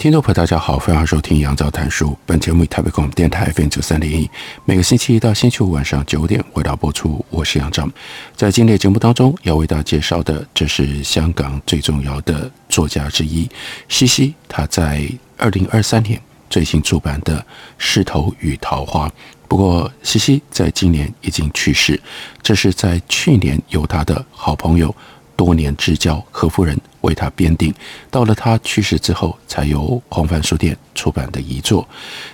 听众朋友，大家好，欢迎收听杨照谈书。本节目以台北广播电台 FM 九三点一，每个星期一到星期五晚上九点为大家播出。我是杨照，在今天的节目当中要为大家介绍的，这是香港最重要的作家之一西西，他在二零二三年最新出版的《石头与桃花》。不过，西西在今年已经去世，这是在去年由他的好朋友。多年之交何夫人为他编订，到了他去世之后，才由红帆书店出版的遗作。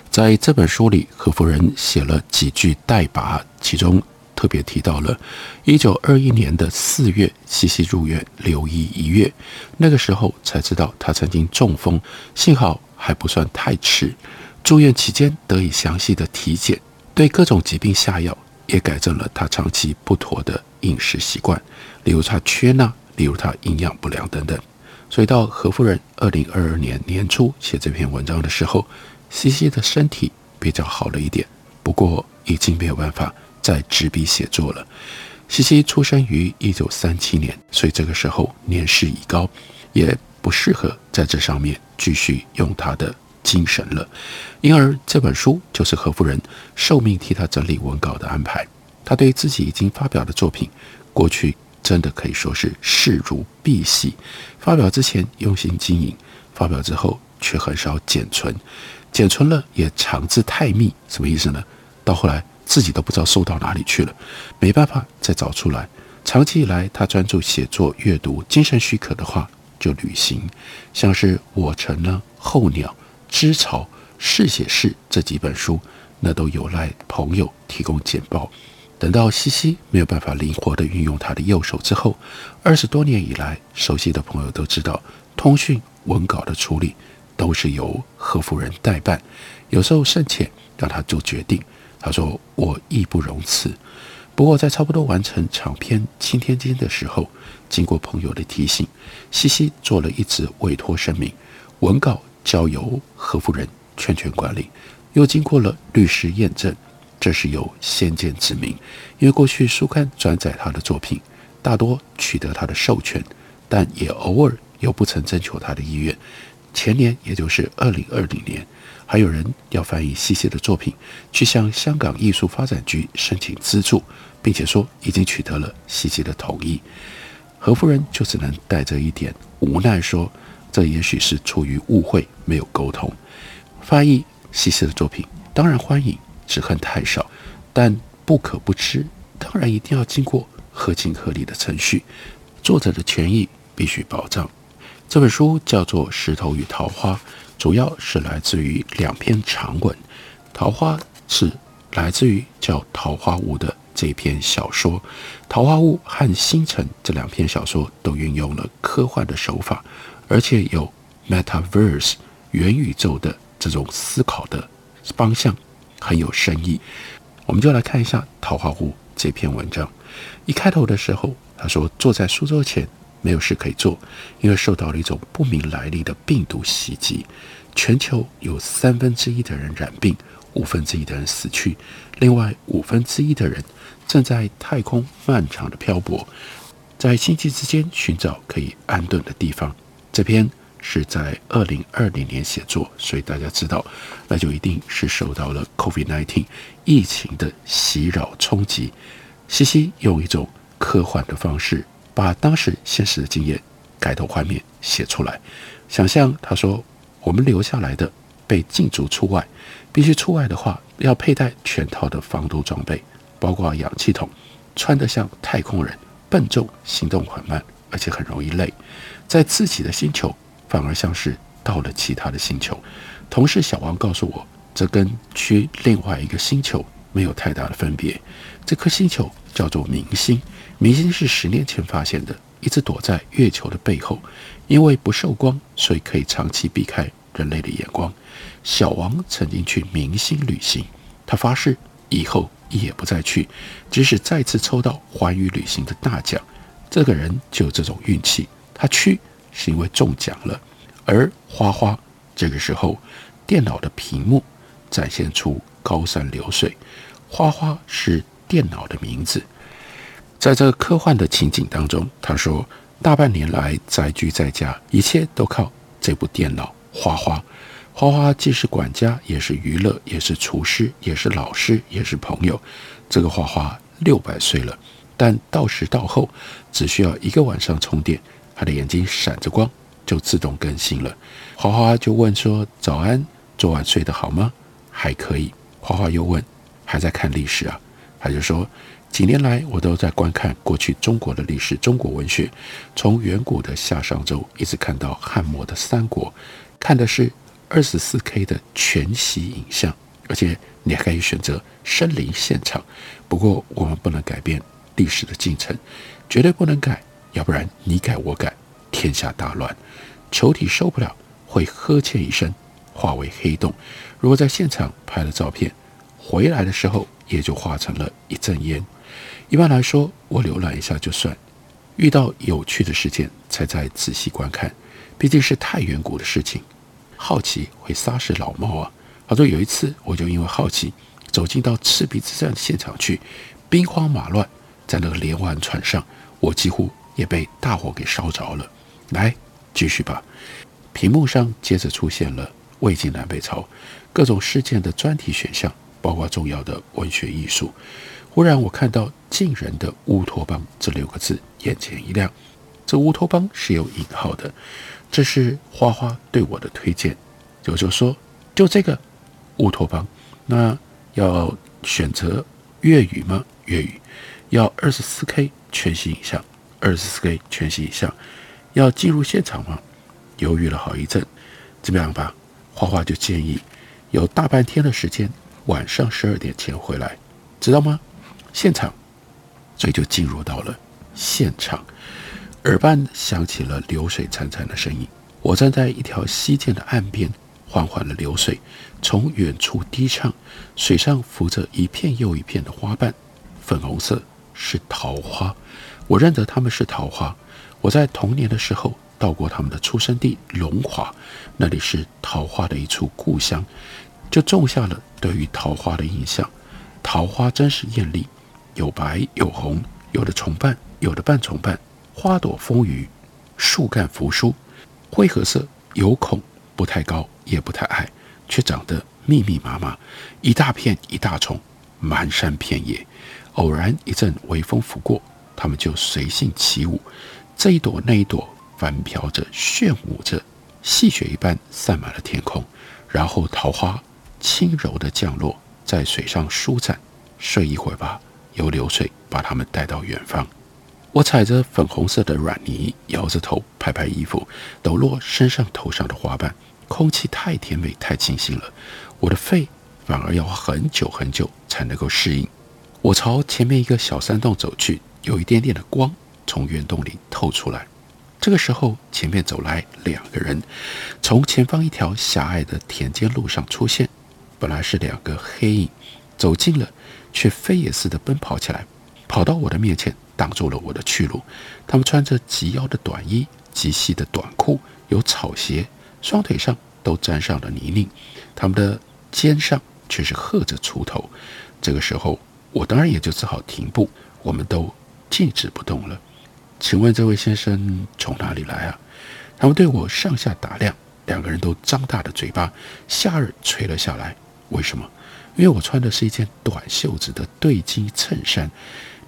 在这本书里，何夫人写了几句代拔，其中特别提到了一九二一年的四月，西西入院留医一月，那个时候才知道他曾经中风，幸好还不算太迟。住院期间得以详细的体检，对各种疾病下药，也改正了他长期不妥的饮食习惯。例如他缺钠，例如他营养不良等等，所以到何夫人二零二二年年初写这篇文章的时候，西西的身体比较好了一点，不过已经没有办法再执笔写作了。西西出生于一九三七年，所以这个时候年事已高，也不适合在这上面继续用他的精神了，因而这本书就是何夫人受命替他整理文稿的安排。他对自己已经发表的作品，过去。真的可以说是视如敝屣。发表之前用心经营，发表之后却很少剪存，剪存了也藏字太密。什么意思呢？到后来自己都不知道收到哪里去了，没办法再找出来。长期以来，他专注写作、阅读，精神许可的话就旅行，像是《我城》呢，《候鸟》《知巢》《试写室》这几本书，那都有赖朋友提供简报。等到西西没有办法灵活地运用他的右手之后，二十多年以来，熟悉的朋友都知道，通讯文稿的处理都是由何夫人代办，有时候甚且让他做决定。他说：“我义不容辞。”不过在差不多完成长篇《青天经》的时候，经过朋友的提醒，西西做了一纸委托声明，文稿交由何夫人全权管理，又经过了律师验证。这是有先见之明，因为过去书刊转载他的作品，大多取得他的授权，但也偶尔有不曾征求他的意愿。前年，也就是二零二零年，还有人要翻译西西的作品，去向香港艺术发展局申请资助，并且说已经取得了西西的同意。何夫人就只能带着一点无奈说：“这也许是出于误会，没有沟通。翻译西西的作品，当然欢迎。”只恨太少，但不可不知，当然一定要经过合情合理的程序，作者的权益必须保障。这本书叫做《石头与桃花》，主要是来自于两篇长文。桃花是来自于叫《桃花坞》的这篇小说，《桃花坞》和《星辰》这两篇小说都运用了科幻的手法，而且有 metaverse 元宇宙的这种思考的方向。很有深意，我们就来看一下《桃花坞》这篇文章。一开头的时候，他说坐在书桌前没有事可以做，因为受到了一种不明来历的病毒袭击，全球有三分之一的人染病，五分之一的人死去，另外五分之一的人正在太空漫长的漂泊，在星际之间寻找可以安顿的地方。这篇。是在二零二零年写作，所以大家知道，那就一定是受到了 COVID-19 疫情的袭扰冲击。西西用一种科幻的方式，把当时现实的经验改头换面写出来。想象他说：“我们留下来的被禁足出外，必须出外的话，要佩戴全套的防毒装备，包括氧气筒，穿得像太空人，笨重，行动缓慢，而且很容易累，在自己的星球。”反而像是到了其他的星球。同事小王告诉我，这跟去另外一个星球没有太大的分别。这颗星球叫做明星，明星是十年前发现的，一直躲在月球的背后，因为不受光，所以可以长期避开人类的眼光。小王曾经去明星旅行，他发誓以后也不再去，即使再次抽到环宇旅行的大奖。这个人就有这种运气，他去是因为中奖了。而花花这个时候，电脑的屏幕展现出高山流水，花花是电脑的名字。在这科幻的情景当中，他说：“大半年来宅居在家，一切都靠这部电脑。花花，花花既是管家，也是娱乐，也是厨师，也是老师，也是朋友。这个花花六百岁了，但到时到后，只需要一个晚上充电，他的眼睛闪着光，就自动更新了。花花就问说：‘早安，昨晚睡得好吗？’还可以。花花又问：‘还在看历史啊？’他就说。”几年来，我都在观看过去中国的历史、中国文学，从远古的夏商周一直看到汉末的三国，看的是二十四 K 的全息影像，而且你还可以选择身临现场。不过，我们不能改变历史的进程，绝对不能改，要不然你改我改，天下大乱。球体受不了，会呵欠一声，化为黑洞。如果在现场拍了照片，回来的时候也就化成了一阵烟。一般来说，我浏览一下就算，遇到有趣的事件才再仔细观看。毕竟是太远古的事情，好奇会杀死老猫啊！好说有一次，我就因为好奇，走进到赤壁之战的现场去，兵荒马乱，在那个连环船上，我几乎也被大火给烧着了。来，继续吧。屏幕上接着出现了魏晋南北朝各种事件的专题选项，包括重要的文学艺术。忽然，我看到“晋人的乌托邦”这六个字，眼前一亮。这乌托邦是有引号的，这是花花对我的推荐。我就说，就这个乌托邦，那要选择粤语吗？粤语要二十四 K 全息影像，二十四 K 全息影像要进入现场吗？犹豫了好一阵，怎么样吧？花花就建议有大半天的时间，晚上十二点前回来，知道吗？现场，所以就进入到了现场，耳畔响起了流水潺潺的声音。我站在一条溪涧的岸边，缓缓的流水从远处低唱，水上浮着一片又一片的花瓣，粉红色是桃花。我认得他们是桃花。我在童年的时候到过他们的出生地龙华，那里是桃花的一处故乡，就种下了对于桃花的印象。桃花真是艳丽。有白有红，有的重瓣，有的半重瓣，花朵丰腴，树干扶疏，灰褐色，有孔，不太高也不太矮，却长得密密麻麻，一大片一大丛，满山遍野。偶然一阵微风拂过，他们就随性起舞，这一朵那一朵，翻飘着，炫舞着，细雪一般散满了天空。然后桃花轻柔地降落在水上舒展，睡一会儿吧。由流水把他们带到远方。我踩着粉红色的软泥，摇着头，拍拍衣服，抖落身上头上的花瓣。空气太甜美，太清新了，我的肺反而要很久很久才能够适应。我朝前面一个小山洞走去，有一点点的光从圆洞里透出来。这个时候，前面走来两个人，从前方一条狭隘的田间路上出现。本来是两个黑影，走近了。却飞也似的奔跑起来，跑到我的面前，挡住了我的去路。他们穿着及腰的短衣、及膝的短裤，有草鞋，双腿上都沾上了泥泞。他们的肩上却是贺着锄头。这个时候，我当然也就只好停步。我们都静止不动了。请问这位先生从哪里来啊？他们对我上下打量，两个人都张大了嘴巴，下顎垂了下来。为什么？因为我穿的是一件短袖子的对襟衬衫，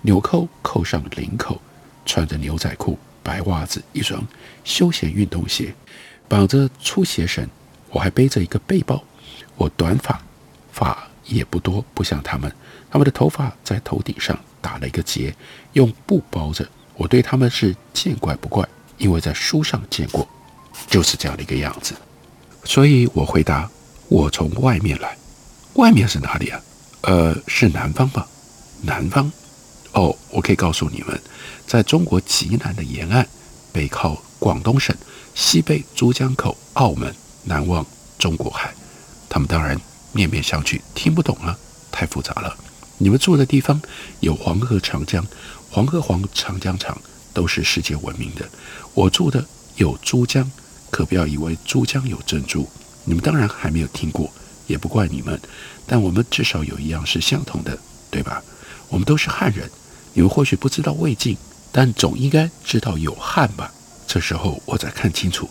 纽扣扣上领口，穿着牛仔裤、白袜子、一双休闲运动鞋，绑着粗鞋绳。我还背着一个背包。我短发，发也不多，不像他们。他们的头发在头顶上打了一个结，用布包着。我对他们是见怪不怪，因为在书上见过，就是这样的一个样子。所以我回答：我从外面来。外面是哪里啊？呃，是南方吧？南方，哦，我可以告诉你们，在中国极南的沿岸，北靠广东省，西北珠江口、澳门，南望中国海。他们当然面面相觑，听不懂啊，太复杂了。你们住的地方有黄河、长江，黄河黄，长江长，都是世界闻名的。我住的有珠江，可不要以为珠江有珍珠。你们当然还没有听过，也不怪你们。但我们至少有一样是相同的，对吧？我们都是汉人。你们或许不知道魏晋，但总应该知道有汉吧？这时候我才看清楚，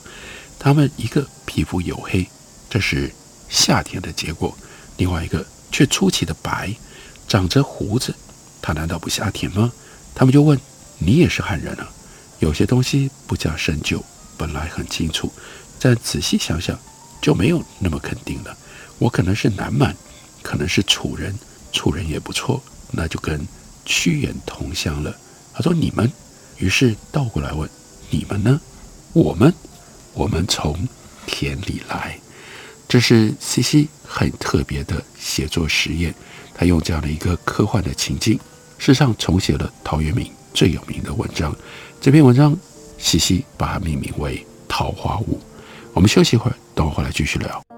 他们一个皮肤黝黑，这是夏天的结果；另外一个却出奇的白。长着胡子，他难道不夏天吗？他们就问：“你也是汉人啊？”有些东西不加深究，本来很清楚，但仔细想想，就没有那么肯定了。我可能是南蛮，可能是楚人，楚人也不错，那就跟屈原同乡了。他说：“你们。”于是倒过来问：“你们呢？”我们，我们从田里来。这是西西很特别的写作实验。他用这样的一个科幻的情境，事实上重写了陶渊明最有名的文章。这篇文章，西西把它命名为《桃花坞》。我们休息一会儿，等我回来继续聊。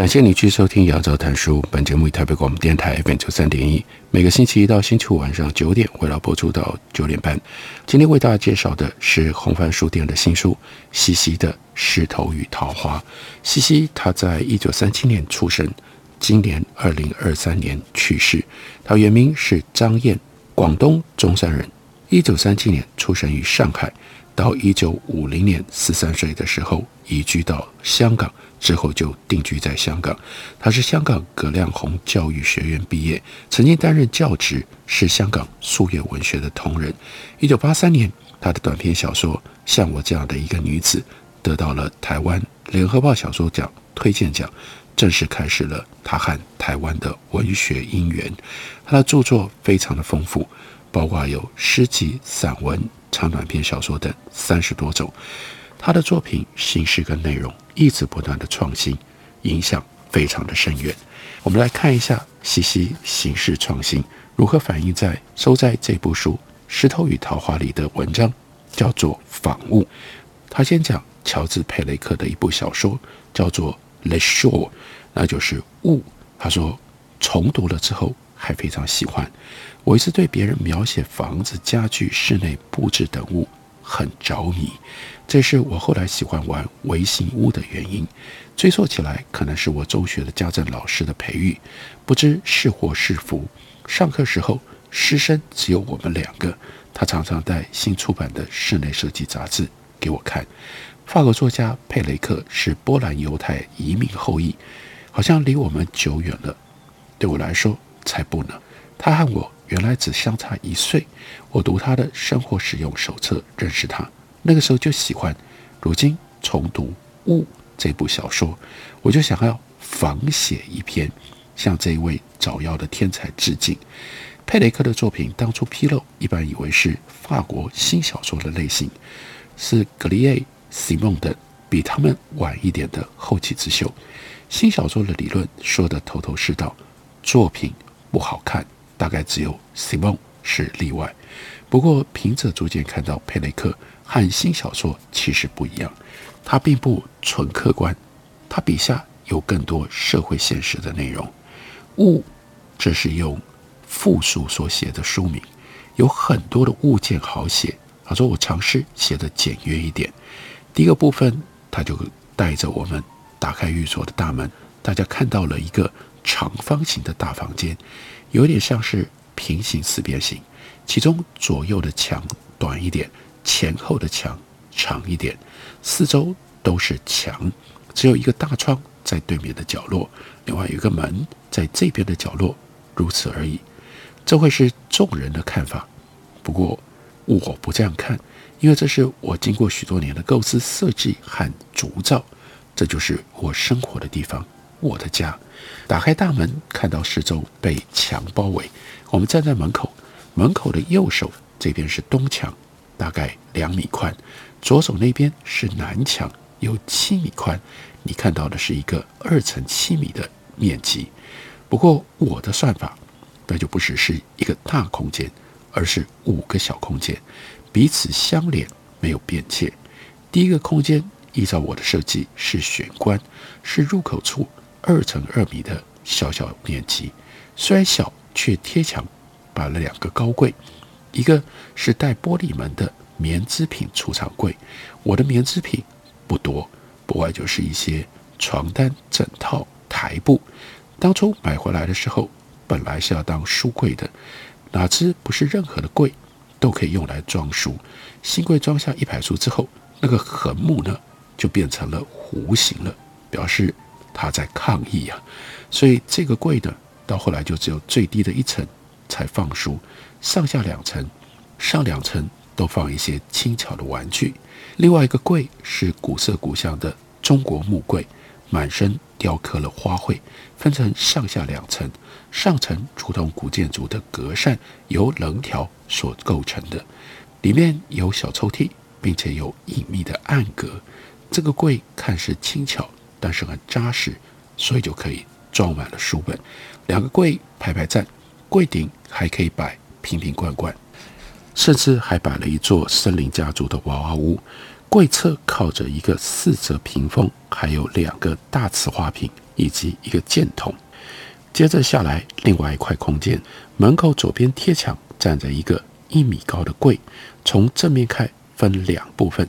感谢你继续收听《杨照谈书》。本节目以台北广播电台 FM 九三点一，每个星期一到星期五晚上九点，回到播出到九点半。今天为大家介绍的是红帆书店的新书《西西的石头与桃花》。西西他在一九三七年出生，今年二零二三年去世。他原名是张燕，广东中山人。一九三七年出生于上海，到一九五零年十三岁的时候移居到香港。之后就定居在香港，他是香港葛量洪教育学院毕业，曾经担任教职，是香港溯源文学的同仁。一九八三年，他的短篇小说《像我这样的一个女子》得到了台湾联合报小说奖推荐奖，正式开始了他和台湾的文学姻缘。他的著作非常的丰富，包括有诗集、散文、长短篇小说等三十多种。他的作品形式跟内容一直不断的创新，影响非常的深远。我们来看一下西西形式创新如何反映在收在这部书《石头与桃花》里的文章，叫做《仿物》。他先讲乔治·佩雷克的一部小说，叫做《Le Shore》，那就是物。他说重读了之后还非常喜欢。我一直对别人描写房子、家具、室内布置等物很着迷。这是我后来喜欢玩微型屋的原因。追溯起来，可能是我中学的家政老师的培育，不知是祸是福。上课时候，师生只有我们两个，他常常带新出版的室内设计杂志给我看。法国作家佩雷克是波兰犹太移民后裔，好像离我们久远了。对我来说，才不呢。他和我原来只相差一岁。我读他的生活使用手册认识他，那个时候就喜欢。如今重读《雾》这部小说，我就想要仿写一篇，向这位早夭的天才致敬。佩雷克的作品当初披露，一般以为是法国新小说的类型，是格里耶、西蒙等比他们晚一点的后起之秀。新小说的理论说得头头是道，作品不好看，大概只有 Simon 是例外。不过，凭着逐渐看到佩雷克和新小说其实不一样，他并不纯客观，他笔下有更多社会现实的内容。物，这是用复数所写的书名，有很多的物件好写。他说：“我尝试写得简约一点。”第一个部分，他就带着我们打开寓所的大门，大家看到了一个长方形的大房间，有点像是平行四边形。其中左右的墙短一点，前后的墙长一点，四周都是墙，只有一个大窗在对面的角落，另外有一个门在这边的角落，如此而已。这会是众人的看法，不过我不这样看，因为这是我经过许多年的构思、设计和铸造，这就是我生活的地方，我的家。打开大门，看到四周被墙包围，我们站在门口。门口的右手这边是东墙，大概两米宽；左手那边是南墙，有七米宽。你看到的是一个二乘七米的面积。不过我的算法，那就不只是一个大空间，而是五个小空间，彼此相连，没有边界。第一个空间依照我的设计是玄关，是入口处二乘二米的小小面积，虽然小却贴墙。摆了两个高柜，一个是带玻璃门的棉织品储藏柜。我的棉织品不多，不外就是一些床单、枕套、台布。当初买回来的时候，本来是要当书柜的，哪知不是任何的柜都可以用来装书。新柜装下一排书之后，那个横木呢就变成了弧形了，表示他在抗议呀、啊。所以这个柜呢，到后来就只有最低的一层。才放书，上下两层，上两层都放一些轻巧的玩具。另外一个柜是古色古香的中国木柜，满身雕刻了花卉，分成上下两层，上层如同古建筑的格扇，由棱条所构成的，里面有小抽屉，并且有隐秘的暗格。这个柜看似轻巧，但是很扎实，所以就可以装满了书本。两个柜排排站。柜顶还可以摆瓶瓶罐罐，甚至还摆了一座森林家族的娃娃屋。柜侧靠着一个四折屏风，还有两个大瓷花瓶以及一个箭筒。接着下来，另外一块空间，门口左边贴墙站着一个一米高的柜，从正面看分两部分，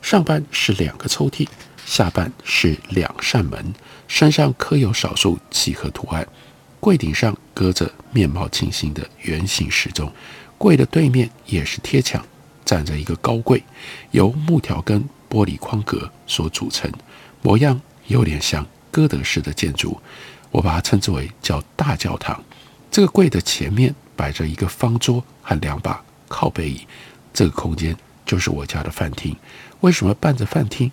上半是两个抽屉，下半是两扇门，身上刻有少数几何图案。柜顶上搁着面貌清新的圆形时钟，柜的对面也是贴墙，站着一个高柜，由木条跟玻璃框格所组成，模样有点像哥德式的建筑，我把它称之为叫大教堂。这个柜的前面摆着一个方桌和两把靠背椅，这个空间就是我家的饭厅。为什么伴着饭厅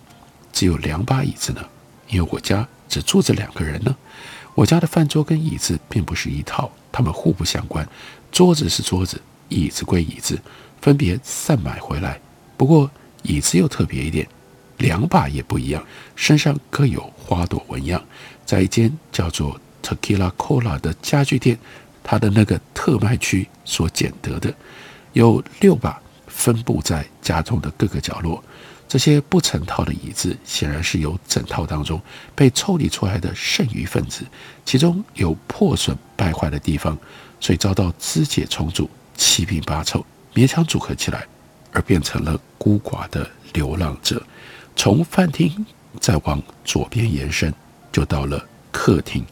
只有两把椅子呢？因为我家只住着两个人呢。我家的饭桌跟椅子并不是一套，它们互不相关。桌子是桌子，椅子归椅子，分别散买回来。不过椅子又特别一点，两把也不一样，身上各有花朵纹样。在一间叫做 Tequila Cola 的家具店，它的那个特卖区所捡得的，有六把，分布在家中的各个角落。这些不成套的椅子，显然是由整套当中被抽离出来的剩余分子，其中有破损败坏的地方，所以遭到肢解重组，七拼八凑，勉强组合起来，而变成了孤寡的流浪者。从饭厅再往左边延伸，就到了客厅，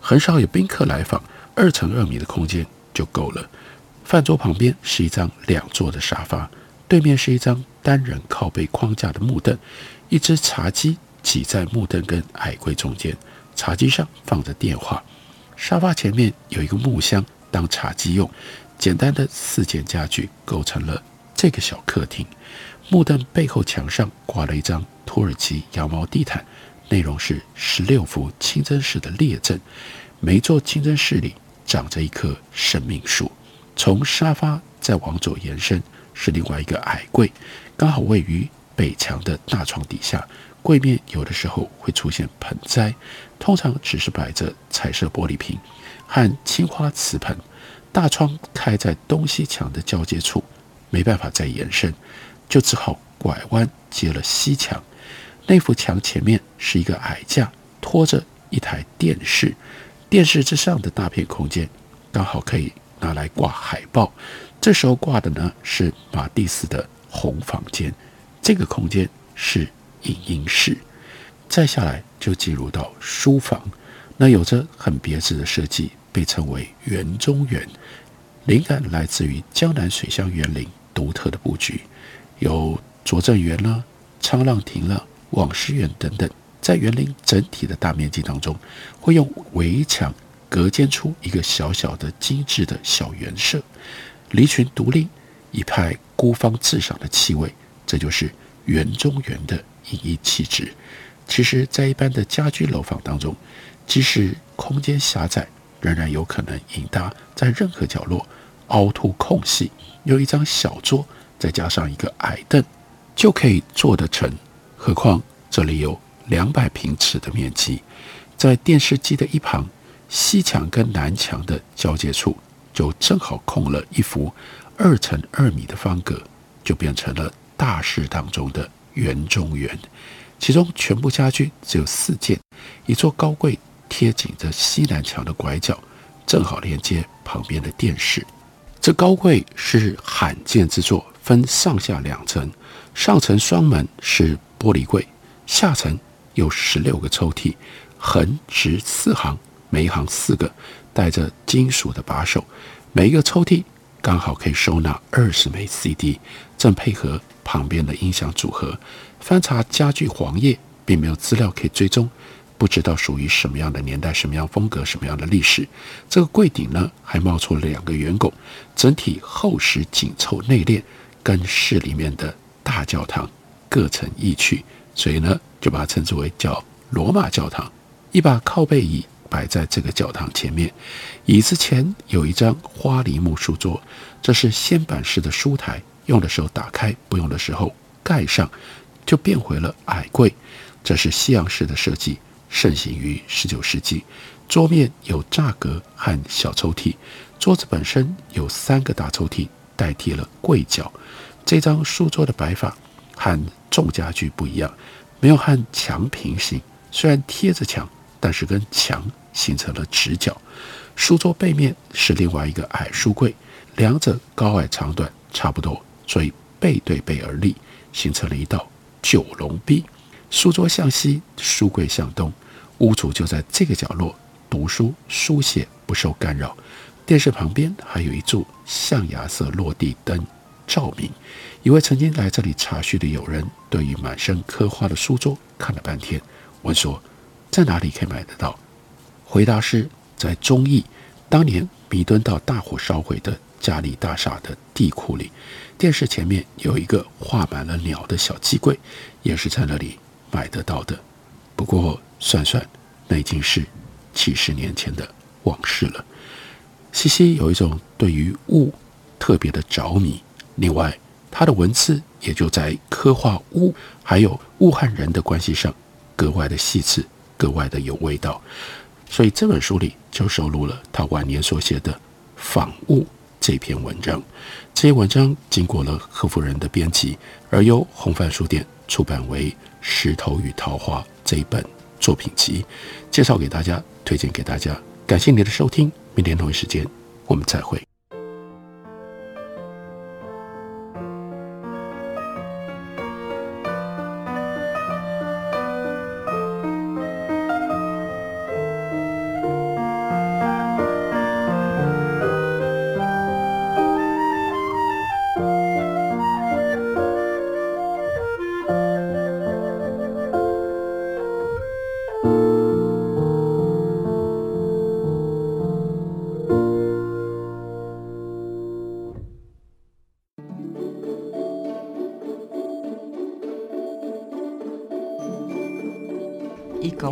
很少有宾客来访，二乘二米的空间就够了。饭桌旁边是一张两座的沙发，对面是一张。单人靠背框架的木凳，一只茶几挤在木凳跟矮柜中间，茶几上放着电话，沙发前面有一个木箱当茶几用。简单的四件家具构成了这个小客厅。木凳背后墙上挂了一张土耳其羊毛地毯，内容是十六幅清真寺的列阵。每座清真寺里长着一棵生命树。从沙发再往左延伸是另外一个矮柜，刚好位于北墙的大窗底下。柜面有的时候会出现盆栽，通常只是摆着彩色玻璃瓶和青花瓷盆。大窗开在东西墙的交界处，没办法再延伸，就只好拐弯接了西墙。那幅墙前面是一个矮架，拖着一台电视。电视之上的大片空间，刚好可以拿来挂海报。这时候挂的呢是马蒂斯的红房间，这个空间是影音室。再下来就进入到书房，那有着很别致的设计。被称为园中园，灵感来自于江南水乡园林独特的布局，有拙政园啦、沧浪亭啦、网师园等等，在园林整体的大面积当中，会用围墙隔间出一个小小的精致的小园舍，离群独立，一派孤芳自赏的气味，这就是园中园的隐逸气质。其实，在一般的家居楼房当中，即使空间狭窄，仍然有可能引搭，在任何角落凹凸空隙，有一张小桌，再加上一个矮凳，就可以做得成。何况这里有两百平尺的面积，在电视机的一旁，西墙跟南墙的交界处，就正好空了一幅二乘二米的方格，就变成了大室当中的园中园。其中全部家具只有四件，一座高柜。贴紧着西南墙的拐角，正好连接旁边的电视。这高柜是罕见之作，分上下两层，上层双门是玻璃柜，下层有十六个抽屉，横直四行，每一行四个，带着金属的把手，每一个抽屉刚好可以收纳二十枚 CD，正配合旁边的音响组合。翻查家具黄页，并没有资料可以追踪。不知道属于什么样的年代、什么样风格、什么样的历史。这个柜顶呢，还冒出了两个圆拱，整体厚实紧凑，内敛跟室里面的大教堂各成异趣，所以呢，就把它称之为叫罗马教堂。一把靠背椅摆在这个教堂前面，椅子前有一张花梨木书桌，这是掀板式的书台，用的时候打开，不用的时候盖上，就变回了矮柜。这是西洋式的设计。盛行于十九世纪，桌面有栅格和小抽屉，桌子本身有三个大抽屉代替了柜角。这张书桌的摆法和众家具不一样，没有和墙平行，虽然贴着墙，但是跟墙形成了直角。书桌背面是另外一个矮书柜，两者高矮长短差不多，所以背对背而立，形成了一道九龙壁。书桌向西，书柜向东。屋主就在这个角落读书书写，不受干扰。电视旁边还有一柱象牙色落地灯照明。一位曾经来这里茶叙的友人，对于满身刻花的书桌看了半天，问说：“在哪里可以买得到？”回答是在忠义，当年弥敦道大火烧毁的嘉利大厦的地库里。电视前面有一个画满了鸟的小机柜，也是在那里买得到的。不过。算算，那已经是几十年前的往事了。西西有一种对于物特别的着迷，另外他的文字也就在刻画物还有物和人的关系上格外的细致，格外的有味道。所以这本书里就收录了他晚年所写的《访物》这篇文章。这些文章经过了何夫人的编辑，而由红帆书店出版为《石头与桃花》这一本。作品集介绍给大家，推荐给大家。感谢你的收听，明天同一时间我们再会。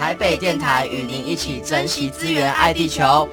台北电台与您一起珍惜资源，爱地球。